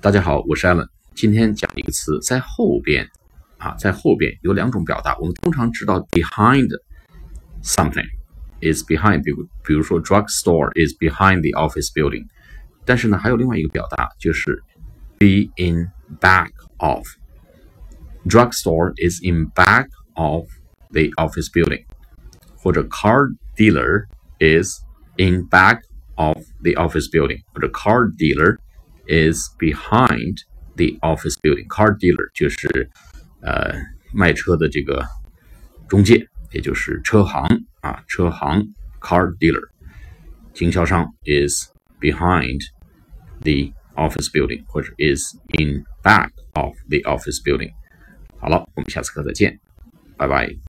大家好，我是 Allen。今天讲一个词，在后边啊，在后边有两种表达。我们通常知道 behind something is behind，比如比如说 drugstore is behind the office building。但是呢，还有另外一个表达，就是 be in back of。drugstore is in back of the office building，或者 car dealer is in back of the office building，或者 car dealer is behind the office building. Car dealer 就是呃卖车的这个中介，也就是车行啊，车行 car dealer，经销商 is behind the office building 或者 is in back of the office building。好了，我们下次课再见，拜拜。